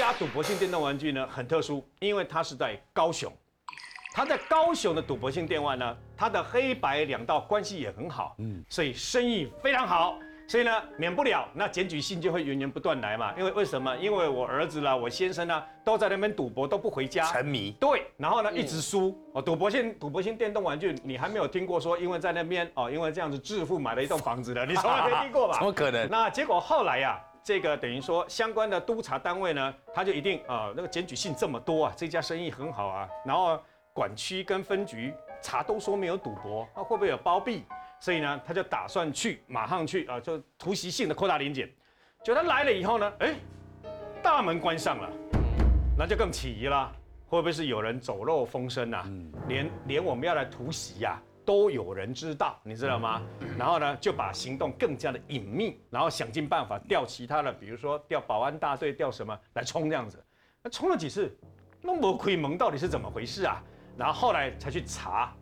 家赌博性电动玩具呢很特殊，因为它是在高雄。它在高雄的赌博性电玩呢，它的黑白两道关系也很好，嗯，所以生意非常好。所以呢，免不了那检举信就会源源不断来嘛。因为为什么？因为我儿子啦，我先生呢，都在那边赌博，都不回家，沉迷。对，然后呢，一直输。哦，赌博性赌博性电动玩具，你还没有听过说，因为在那边哦，因为这样子致富买了一栋房子的，你从来没听过吧？怎么可能？那结果后来呀，这个等于说相关的督察单位呢，他就一定啊，那个检举信这么多啊，这家生意很好啊，然后管区跟分局查都说没有赌博，那会不会有包庇？所以呢，他就打算去，马上去啊，就突袭性的扩大临检。就他来了以后呢，哎，大门关上了，那就更起疑了，会不会是有人走漏风声啊？连连我们要来突袭呀，都有人知道，你知道吗？然后呢，就把行动更加的隐秘，然后想尽办法调其他的，比如说调保安大队，调什么来冲这样子。那冲了几次，那么亏蒙到底是怎么回事啊？然后后来才去查，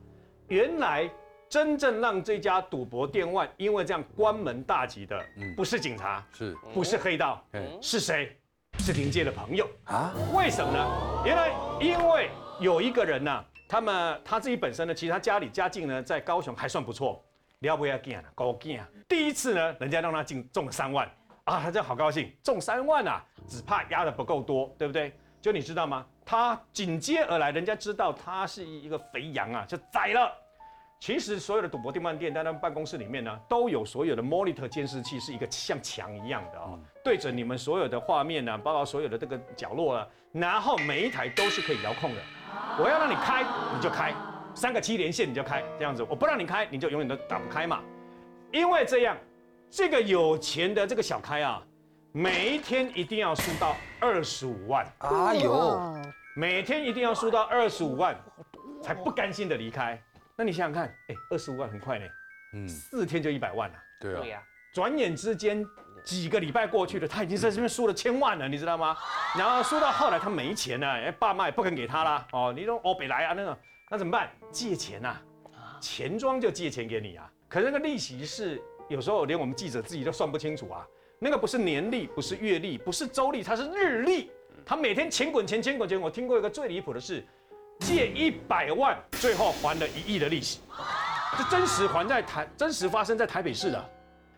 原来。真正让这家赌博店外因为这样关门大吉的，不是警察，是不是黑道？是谁？是林杰的朋友啊？为什么呢？原来因为有一个人呢，他们他自己本身呢，其实他家里家境呢，在高雄还算不错，了不要干啊，高干啊！第一次呢，人家让他进中了三万啊，他就好高兴，中三万啊，只怕压的不够多，对不对？就你知道吗？他紧接而来，人家知道他是一个肥羊啊，就宰了。其实所有的赌博电饭店在他们办公室里面呢，都有所有的 monitor 监视器，是一个像墙一样的啊，对着你们所有的画面呢，包括所有的这个角落啊，然后每一台都是可以遥控的。我要让你开，你就开，三个七连线你就开，这样子，我不让你开，你就永远都打不开嘛。因为这样，这个有钱的这个小开啊，每一天一定要输到二十五万。哎呦，每天一定要输到二十五万，才不甘心的离开。那你想想看，哎，二十五万很快呢，嗯，四天就一百万了，对啊，转眼之间几个礼拜过去了，他已经在这边输了千万了，你知道吗？然后输到后来他没钱了，哎，爸妈也不肯给他啦，哦，你说哦北来啊那个，那怎么办？借钱呐，钱庄就借钱给你啊，可是那个利息是有时候连我们记者自己都算不清楚啊，那个不是年利，不是月利，不是周利，它是日利，他每天钱滚钱，钱滚钱。我听过一个最离谱的事。借一百万，最后还了一亿的利息，这真实还在台，真实发生在台北市的。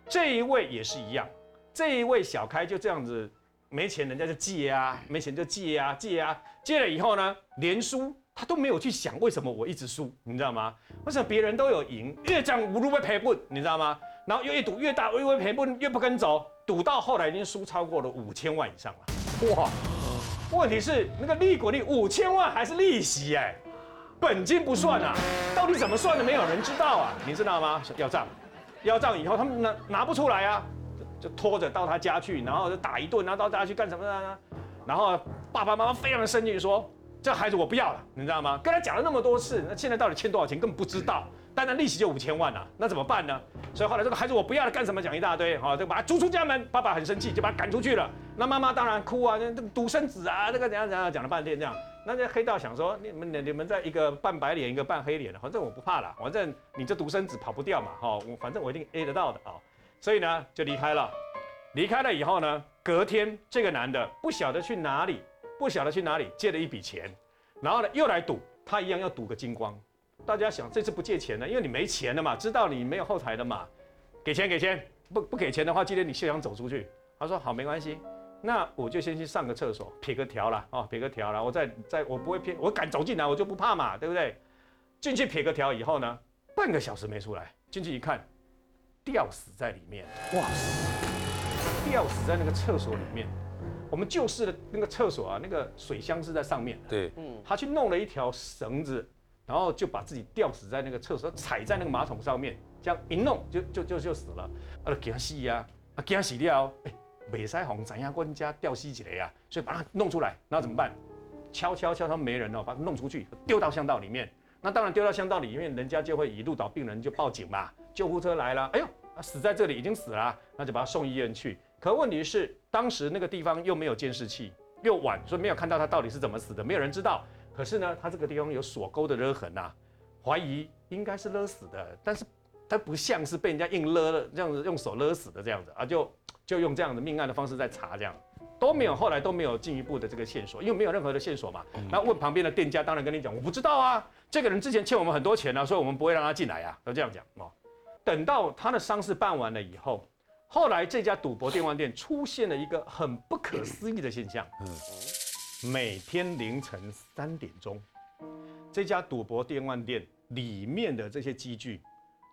这一位也是一样，这一位小开就这样子，没钱人家就借啊，没钱就借啊，借啊，借了以后呢，连输他都没有去想为什么我一直输，你知道吗？为什么别人都有赢，越讲无路被赔本，你知道吗？然后越赌越大，越赔本越不跟走，赌到后来已经输超过了五千万以上了，哇！问题是那个利滚利五千万还是利息哎，本金不算啊，到底怎么算的没有人知道啊，你知道吗？要账，要账以后他们拿拿不出来啊，就拖着到他家去，然后就打一顿，然后到家去干什么呢？然后爸爸妈妈非常的生气，说这孩子我不要了，你知道吗？跟他讲了那么多次，那现在到底欠多少钱根本不知道。单单利息就五千万啊，那怎么办呢？所以后来这个孩子我不要了，干什么讲一大堆，哈，就把他逐出家门。爸爸很生气，就把他赶出去了。那妈妈当然哭啊，这独生子啊，这个怎样怎样讲了半天这样。那这黑道想说，你们你们在一个半白脸，一个半黑脸的，反正我不怕了，反正你这独生子跑不掉嘛，哈，我反正我一定 A 得到的啊。所以呢，就离开了。离开了以后呢，隔天这个男的不晓得去哪里，不晓得去哪里借了一笔钱，然后呢又来赌，他一样要赌个精光。大家想这次不借钱呢，因为你没钱了嘛，知道你没有后台的嘛，给钱给钱，不不给钱的话，今天你休想走出去。他说好没关系，那我就先去上个厕所，撇个条了哦，撇个条了，我再再我不会骗，我敢走进来，我就不怕嘛，对不对？进去撇个条以后呢，半个小时没出来，进去一看，吊死在里面，哇塞，吊死在那个厕所里面。我们旧式的那个厕所啊，那个水箱是在上面的，对，嗯，他去弄了一条绳子。然后就把自己吊死在那个厕所，踩在那个马桶上面，这样一弄就就就就死了。啊，给他洗呀，啊，给他洗掉。哎，美腮红怎样官家吊死起来呀？所以把它弄出来，那怎么办？敲敲敲，他没人了，把它弄出去，丢到巷道里面。那当然丢到巷道里面，人家就会以路倒病人就报警嘛。救护车来了，哎呦，死在这里已经死了，那就把他送医院去。可问题是，当时那个地方又没有监视器，又晚，所以没有看到他到底是怎么死的，没有人知道。可是呢，他这个地方有锁钩的勒痕呐，怀疑应该是勒死的，但是他不像是被人家硬勒了这样子用手勒死的这样子啊，就就用这样的命案的方式在查这样。都没有，后来都没有进一步的这个线索，因为没有任何的线索嘛。那问旁边的店家，当然跟你讲，我不知道啊，这个人之前欠我们很多钱啊，所以我们不会让他进来啊，都这样讲哦。等到他的丧事办完了以后，后来这家赌博电玩店出现了一个很不可思议的现象，嗯每天凌晨三点钟，这家赌博电玩店里面的这些机具。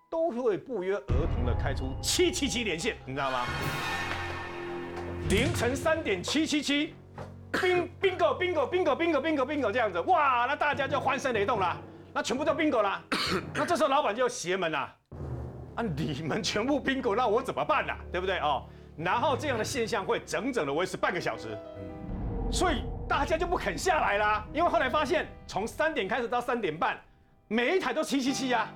都会不约而同的开出七七七连线，你知道吗？凌晨三点七七七，bing bingo bingo bingo bingo bingo bingo 这样子，哇，那大家就欢声雷动啦，那全部都 bingo 啦，那这时候老板就邪门啦，啊，你们全部 bingo，那我怎么办呢？对不对哦？然后这样的现象会整整的维持半个小时，所以大家就不肯下来啦，因为后来发现从三点开始到三点半，每一台都七七七啊。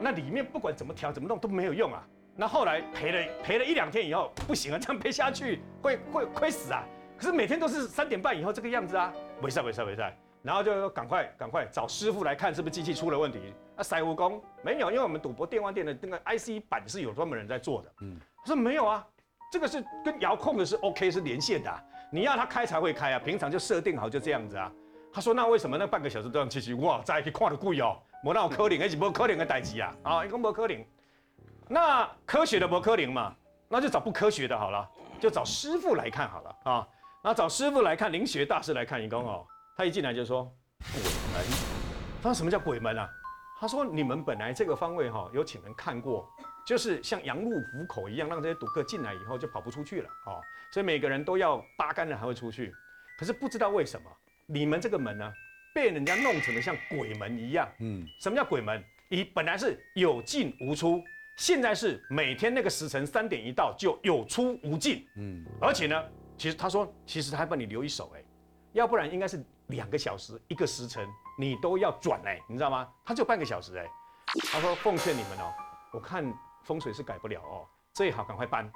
那里面不管怎么调怎么弄都没有用啊！那后来赔了赔了一两天以后，不行啊，这样赔下去会 会亏死啊！可是每天都是三点半以后这个样子啊，没事没事没事，然后就赶快赶快找师傅来看是不是机器出了问题。啊，塞蜈蚣没有，因为我们赌博电玩店的那个 IC 板是有专门人在做的。嗯，他说没有啊，这个是跟遥控的是 OK 是连线的，你要它开才会开啊，平常就设定好就这样子啊。他说那为什么那半个小时都要机器？哇，再去看的贵哦。无那有可能，那是无可能的代志啊！啊，一共无可能。那科学的无可能嘛，那就找不科学的好了，就找师傅来看好了啊。那找师傅来看，灵学大师来看，一共哦，他一进来就说鬼门。他说什么叫鬼门啊？他说你们本来这个方位哈，有请人看过，就是像羊入虎口一样，让这些赌客进来以后就跑不出去了哦。所以每个人都要八竿子还会出去。可是不知道为什么，你们这个门呢？被人家弄成了像鬼门一样。嗯，什么叫鬼门？你本来是有进无出，现在是每天那个时辰三点一到就有出无进。嗯，而且呢，其实他说，其实他还帮你留一手，哎，要不然应该是两个小时一个时辰你都要转哎，你知道吗？他就半个小时哎。他说奉劝你们哦，我看风水是改不了哦，最好赶快搬。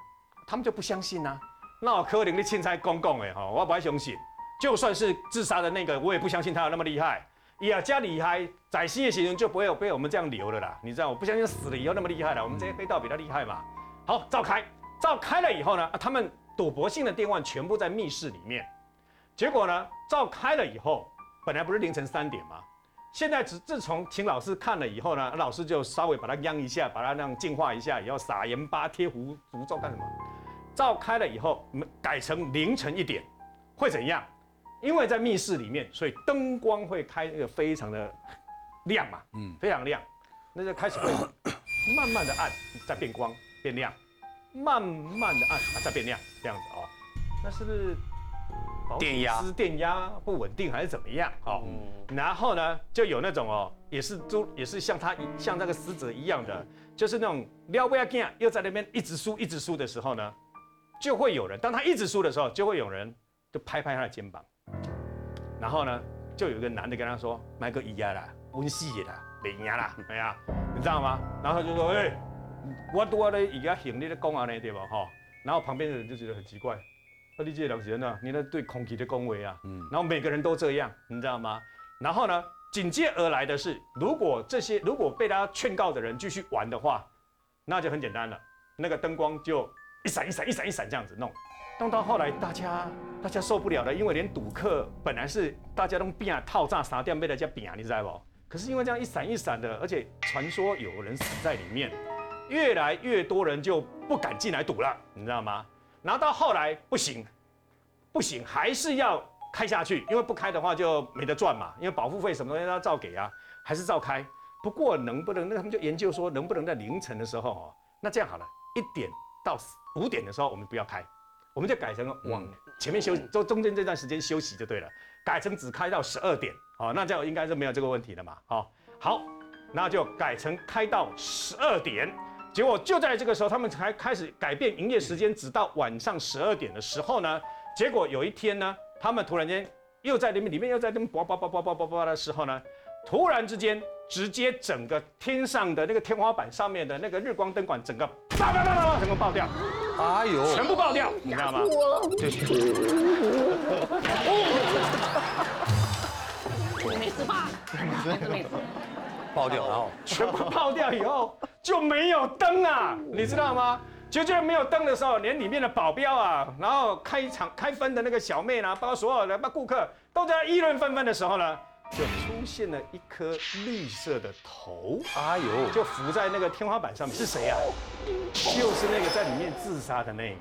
他们就不相信呐，那柯林的钦差公公哎哈，我不爱相信。就算是自杀的那个，我也不相信他有那么厉害。呀，加厉害，在新的行人就不会有被我们这样留了啦。你知道，我不相信死了以后那么厉害了。我们这些黑道比他厉害嘛？好，召开，召开了以后呢，他们赌博性的电话全部在密室里面。结果呢，召开了以后，本来不是凌晨三点吗？现在自自从请老师看了以后呢，老师就稍微把它央一下，把它那样净化一下，以后撒盐巴、贴符符咒干什么？召开了以后，我们改成凌晨一点，会怎样？因为在密室里面，所以灯光会开那个非常的亮嘛，嗯，非常亮，那就开始会 慢慢的暗，再变光变亮，慢慢的暗啊再变亮这样子哦，那是不是电压。电压不稳定还是怎么样？哦，然后呢就有那种哦，也是都也是像他像那个死者一样的，就是那种撩不要紧又在那边一直输一直输的时候呢，就会有人当他一直输的时候，就会有人就拍拍他的肩膀。然后呢，就有一个男的跟他说：“买个一呀啦，温戏啦，没赢啦，哎呀，你知道吗？”然后就说：“哎，我多的一个行李的公安呢，对吧？哈。”然后旁边的人就觉得很奇怪，说：“你这两人呢？你那对空气的恭维啊？”嗯。然后每个人都这样，你知道吗？然后呢，紧接而来的是，如果这些如果被他劝告的人继续玩的话，那就很简单了，那个灯光就一闪一闪一闪一闪这样子弄。到后来，大家大家受不了了，因为连赌客本来是大家都变套炸杀掉，被大家变，你知道不？可是因为这样一闪一闪的，而且传说有人死在里面，越来越多人就不敢进来赌了，你知道吗？然后到后来不行，不行，还是要开下去，因为不开的话就没得赚嘛，因为保护费什么东西都要照给啊，还是照开。不过能不能，那他们就研究说，能不能在凌晨的时候哦，那这样好了，一点到五点的时候我们不要开。我们就改成往前面休，中中间这段时间休息就对了。改成只开到十二点，好，那这样应该是没有这个问题的嘛。好，好，那就改成开到十二点。结果就在这个时候，他们才开始改变营业时间，直到晚上十二点的时候呢。结果有一天呢，他们突然间又在里面，里面又在那边叭叭叭叭叭叭叭的时候呢，突然之间，直接整个天上的那个天花板上面的那个日光灯管，整个叭叭叭叭整个爆掉。哎呦！全部爆掉，你知道吗？对。没事吧？没事。爆掉，然后全部爆掉以后就没有灯啊，你知道吗？就居然没有灯的时候，连里面的保镖啊，然后开场开分的那个小妹呢，包括所有的包括顾客都在议论纷纷的时候呢，就出现了一颗绿色的头，哎呦，就浮在那个天花板上面。是谁啊？就是那个在里面自杀的那个。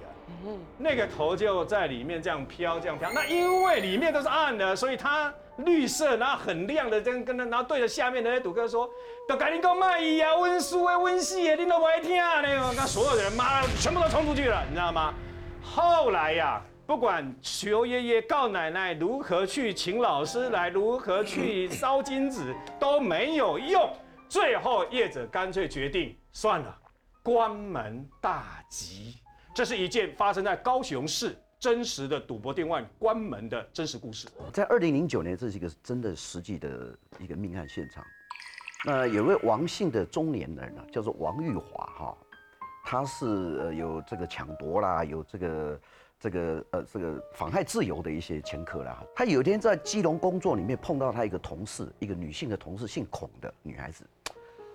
那个头就在里面这样飘，这样飘。那因为里面都是暗的，所以它绿色，然后很亮的，这样跟他，然后对着下面的那赌客说：“都赶紧给我卖呀，温书啊，温戏啊，你都不爱听啊！”那个，那所有的人妈全部都冲出去了，你知道吗？后来呀，不管求爷爷告奶奶如何去请老师来，如何去烧金纸都没有用，最后业者干脆决定算了，关门大吉。这是一件发生在高雄市真实的赌博店外关门的真实故事。在二零零九年，这是一个真的实际的一个命案现场。那有位王姓的中年人呢，叫做王玉华哈，他是有这个抢夺啦，有这个这个呃这个妨害自由的一些前科啦。他有一天在基隆工作里面碰到他一个同事，一个女性的同事，姓孔的女孩子。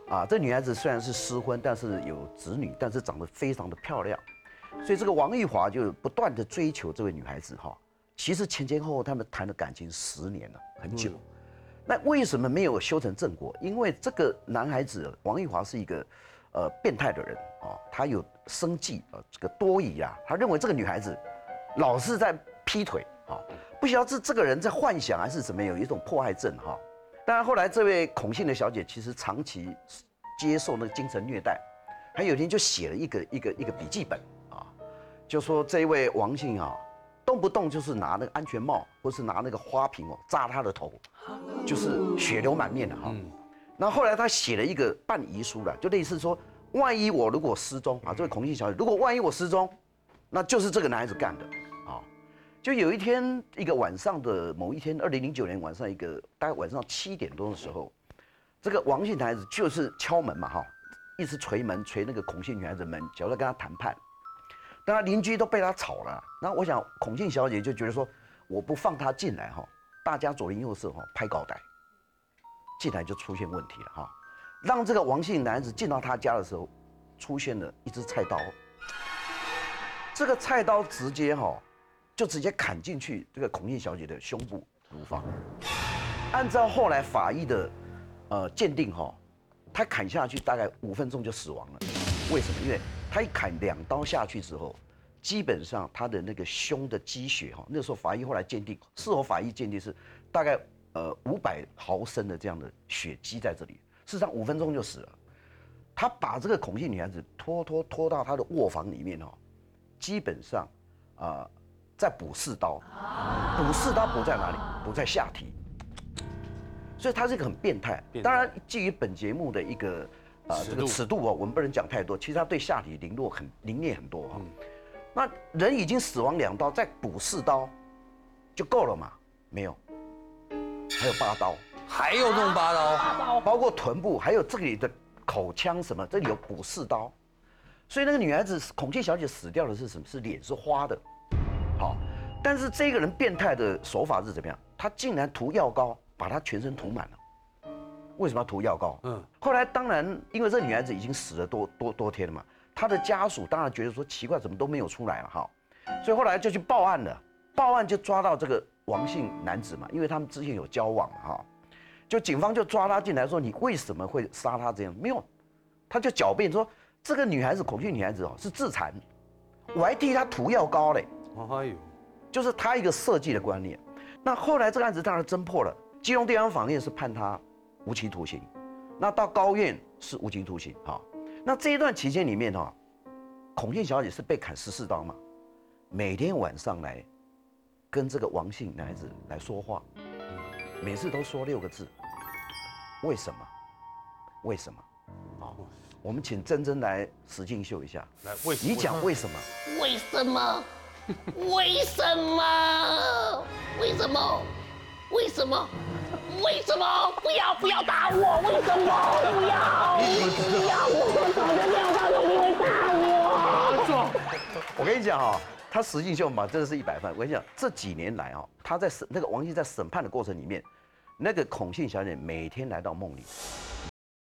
啊，这女孩子虽然是失婚，但是有子女，但是长得非常的漂亮。所以这个王玉华就不断的追求这位女孩子哈，其实前前后后他们谈了感情十年了，很久。那为什么没有修成正果？因为这个男孩子王玉华是一个呃变态的人啊，他有生计啊，这个多疑啊，他认为这个女孩子老是在劈腿啊，不晓得这这个人在幻想还是怎么有一种迫害症哈。当然后来这位孔姓的小姐其实长期接受那个精神虐待，还有一天就写了一个一个一个笔记本啊。就说这一位王姓啊，动不动就是拿那个安全帽，或是拿那个花瓶哦扎他的头，就是血流满面的哈。那后来他写了一个半遗书了，就类似说，万一我如果失踪啊，这位孔姓小姐，如果万一我失踪，那就是这个男孩子干的啊。就有一天一个晚上的某一天，二零零九年晚上一个大概晚上七点多的时候，这个王姓男子就是敲门嘛哈，一直捶门捶那个孔姓女孩子门，想要跟他谈判。当然邻居都被他吵了，那我想孔姓小姐就觉得说，我不放他进来哈，大家左邻右舍哈拍高台，进来就出现问题了哈，让这个王姓男子进到他家的时候，出现了一只菜刀，这个菜刀直接哈，就直接砍进去这个孔庆小姐的胸部乳房，按照后来法医的呃鉴定哈，他砍下去大概五分钟就死亡了，为什么？因为他一砍两刀下去之后，基本上他的那个胸的积血哈，那时候法医后来鉴定，事后法医鉴定是大概呃五百毫升的这样的血积在这里，事实上五分钟就死了。他把这个孔姓女孩子拖拖拖到他的卧房里面哦，基本上啊在补四刀，补四刀补在哪里？补在下体。所以他是一个很变态。当然，基于本节目的一个。啊，这个尺度哦，我们不能讲太多。其实他对下体凌落很凌虐很多哈。那人已经死亡两刀，再补四刀就够了嘛？没有，还有八刀，还有弄八刀，包括臀部，还有这里的口腔什么，这里有补四刀。所以那个女孩子孔雀小姐死掉的是什么？是脸是花的。好，但是这个人变态的手法是怎么样？他竟然涂药膏，把他全身涂满了。为什么要涂药膏？嗯，后来当然，因为这女孩子已经死了多多多天了嘛，她的家属当然觉得说奇怪，怎么都没有出来了哈，所以后来就去报案了。报案就抓到这个王姓男子嘛，因为他们之前有交往哈，就警方就抓他进来说你为什么会杀他这样？没有，他就狡辩说这个女孩子恐惧女孩子哦是自残，我还替她涂药膏嘞。哎呦，就是他一个设计的观念。那后来这个案子当然侦破了，基隆地方法院是判他。无期徒刑，那到高院是无期徒刑。哈，那这一段期间里面哈，孔庆小姐是被砍十四刀嘛，每天晚上来跟这个王姓男孩子来说话，每次都说六个字：为什么？为什么？好，我们请珍珍来使劲秀一下。来，为什么你讲为什么？为什么？为什么？为什么？为什么？为什么不要不要打我？为什么不要不要？我早就料到你会打我。我跟你讲哈，他实际秀嘛，真的是一百分。我跟你讲，这几年来啊，他在审那个王鑫在审判的过程里面，那个孔姓小姐每天来到梦里，